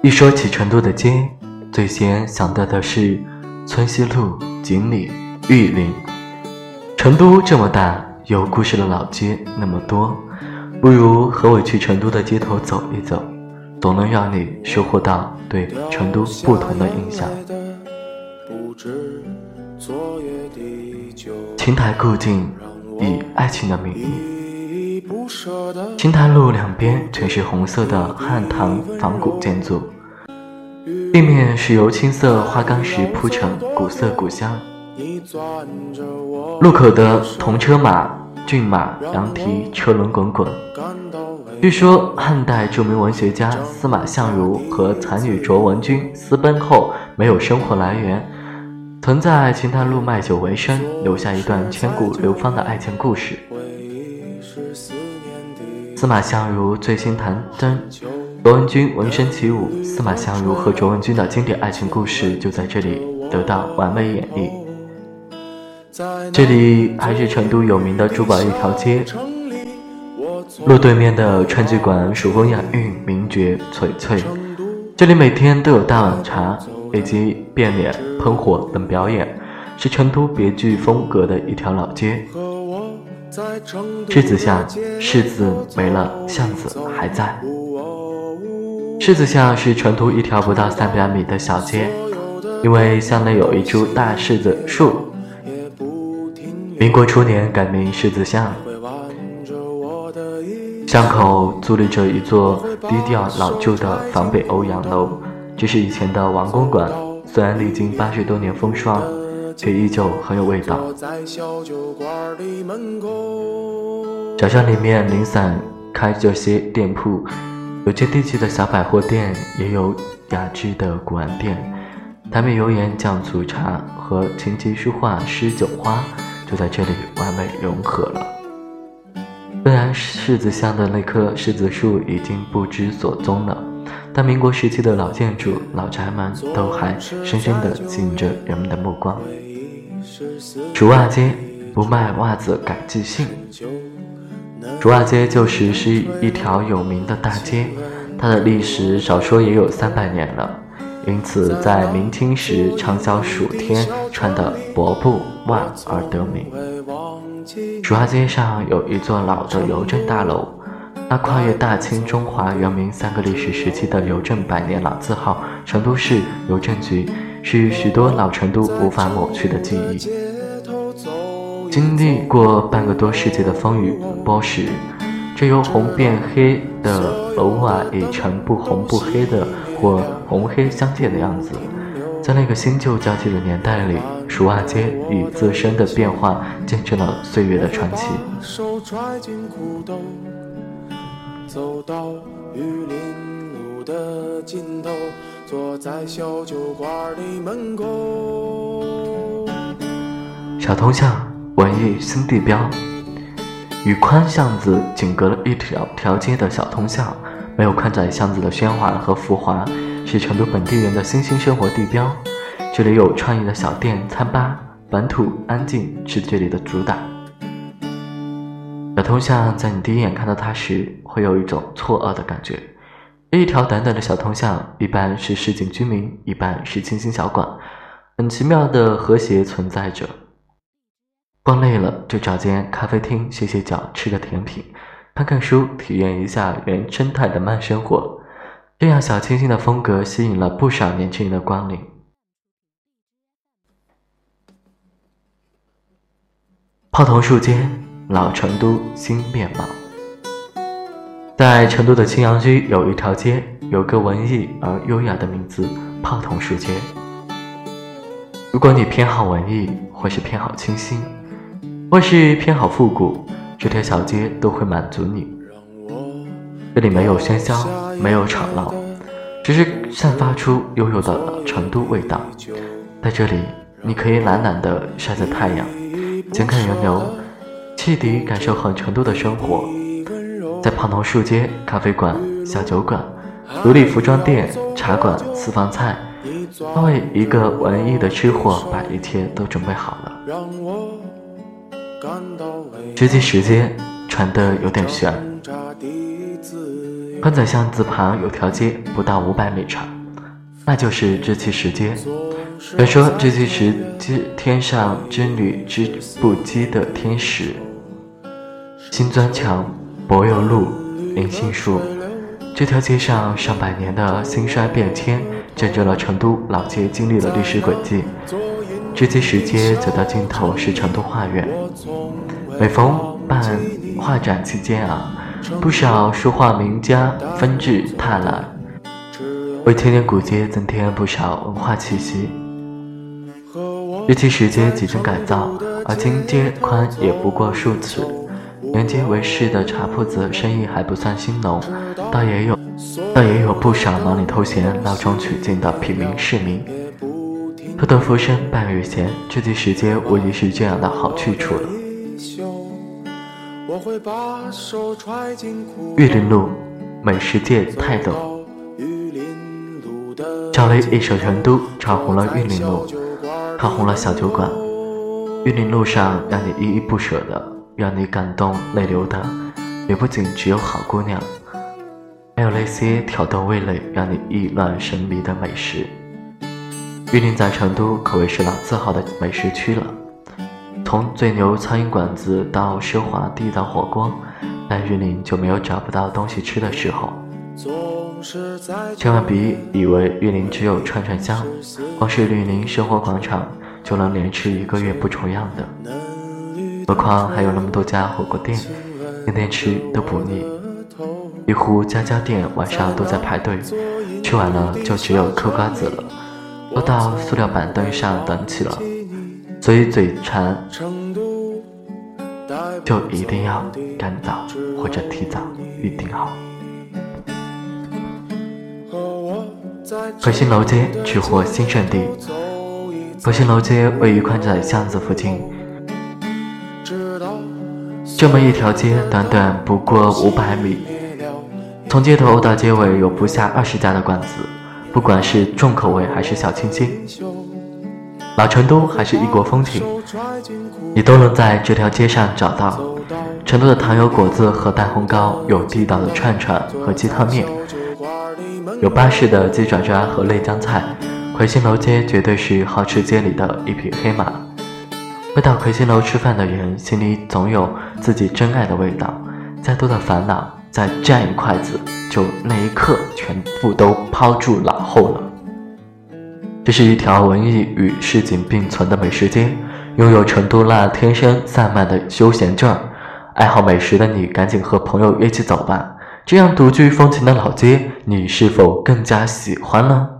一说起成都的街，最先想到的是村西路、锦里、玉林。成都这么大，有故事的老街那么多，不如和我去成都的街头走一走，总能让你收获到对成都不同的印象。琴台故境，以爱情的名义。琴台路两边全是红色的汉唐仿古建筑，地面是由青色花岗石铺成，古色古香。路口的铜车马、骏马、羊蹄，车轮滚滚。据说汉代著名文学家司马相如和才女卓文君私奔后，没有生活来源。曾在秦台路卖酒为生，留下一段千古流芳的爱情故事。司马相如醉心谭真，卓文君闻声起舞。司马相如和卓文君的经典爱情故事就在这里得到完美演绎。这里还是成都有名的珠宝一条街，路对面的川剧馆蜀风雅韵，名角璀璨。这里每天都有大碗茶。以及变脸、喷火等表演，是成都别具风格的一条老街。柿子巷，柿子没了，巷子还在。柿子巷是成都一条不到三百米的小街，因为巷内有一株大柿子树。民国初年改名柿子巷，巷口伫立着一座低调老旧的仿北欧洋楼。这是以前的王公馆，虽然历经八十多年风霜，却依旧很有味道。小巷里面零散开着些店铺，有接地气的小百货店，也有雅致的古玩店。台面油盐酱醋茶和琴棋书画诗酒花就在这里完美融合了。虽然柿子巷的那棵柿子树已经不知所踪了。但民国时期的老建筑、老宅门都还深深地吸引着人们的目光。竹袜街不卖袜子改寄信。竹袜街旧时是一条有名的大街，它的历史少说也有三百年了，因此在明清时畅销数天穿的薄布袜而得名。竹袜街上有一座老的邮政大楼。那跨越大清、中华、元明三个历史时期的邮政百年老字号——成都市邮政局，是许多老成都无法抹去的记忆。经历过半个多世纪的风雨波蚀，这由红变黑的楼瓦已成不红不黑的或红黑相间的样子。在那个新旧交替的年代里，蜀瓦街以自身的变化见证了岁月的传奇。走到玉林路的尽头，坐在小酒馆的门口。小通巷，文艺新地标。与宽巷子仅隔了一条条街的小通巷，没有宽窄巷子的喧哗和浮华，是成都本地人的新兴生活地标。这里有创意的小店、餐吧，本土安静是这里的主打。小通巷，在你第一眼看到它时，会有一种错愕的感觉。一条短短的小通巷，一半是市井居民，一半是清新小馆，很奇妙的和谐存在着。逛累了，就找间咖啡厅歇歇脚，吃个甜品，看看书，体验一下原生态的慢生活。这样小清新的风格，吸引了不少年轻人的光临。泡桐树街。老成都新面貌，在成都的青羊区有一条街，有个文艺而优雅的名字——泡桐树街。如果你偏好文艺，或是偏好清新，或是偏好复古，这条小街都会满足你。这里没有喧嚣，没有吵闹，只是散发出悠悠的成都味道。在这里，你可以懒懒地晒着太阳，闲看人流。彻底感受很成都的生活，在胖头树街咖啡馆、小酒馆、独立服装店、茶馆、私房菜，他为一个文艺的吃货把一切都准备好了。直击时间传得有点悬，宽窄巷子旁有条街，不到五百米长，那就是知其石街。传说知其石街天上织女织布机的天使。新砖墙、柏油路、银杏树，这条街上上百年的兴衰变迁，见证了成都老街经历的历史轨迹。这些石街走到尽头是成都画院，每逢办画展期间啊。不少书画名家纷至沓来，为千年古街增添不少文化气息。日期时间几经改造，而今街宽也不过数尺。沿街为市的茶铺子生意还不算兴隆，倒也有，倒也有不少忙里偷闲、闹中取静的平民市民。偷得浮生半日闲，这期时间无疑是这样的好去处了。玉林路，美食界泰斗，赵雷一首《成都》炒红了玉林路，炒红了小酒馆。玉林路上让你依依不舍的，让你感动泪流的，也不仅只有好姑娘，还有那些挑逗味蕾、让你意乱神迷的美食。玉林在成都可谓是老字号的美食区了。从最牛苍蝇馆子到奢华地道火锅，在玉林就没有找不到东西吃的时候。千万别以为玉林只有串串香，光是玉林生活广场就能连吃一个月不重样的。何况还有那么多家火锅店，天天吃都不腻。一户家家店晚上都在排队，吃完了就只有嗑瓜子了，都到塑料板凳上等起了。所以嘴馋就一定要赶早或者提早预定好。核心楼街取货新胜地，核心楼街位于宽窄巷子附近。这么一条街，短短不过五百米，从街头到街尾有不下二十家的馆子，不管是重口味还是小清新。老成都还是异国风情，你都能在这条街上找到。成都的糖油果子和蛋烘糕，有地道的串串和鸡汤面，有巴适的鸡爪爪和内江菜。魁星楼街绝对是好吃街里的一匹黑马。会到魁星楼吃饭的人，心里总有自己真爱的味道。再多的烦恼，再蘸一筷子，就那一刻全部都抛诸脑后了。这是一条文艺与市井并存的美食街，拥有成都那天生散漫的休闲劲儿。爱好美食的你，赶紧和朋友一起走吧。这样独具风情的老街，你是否更加喜欢呢？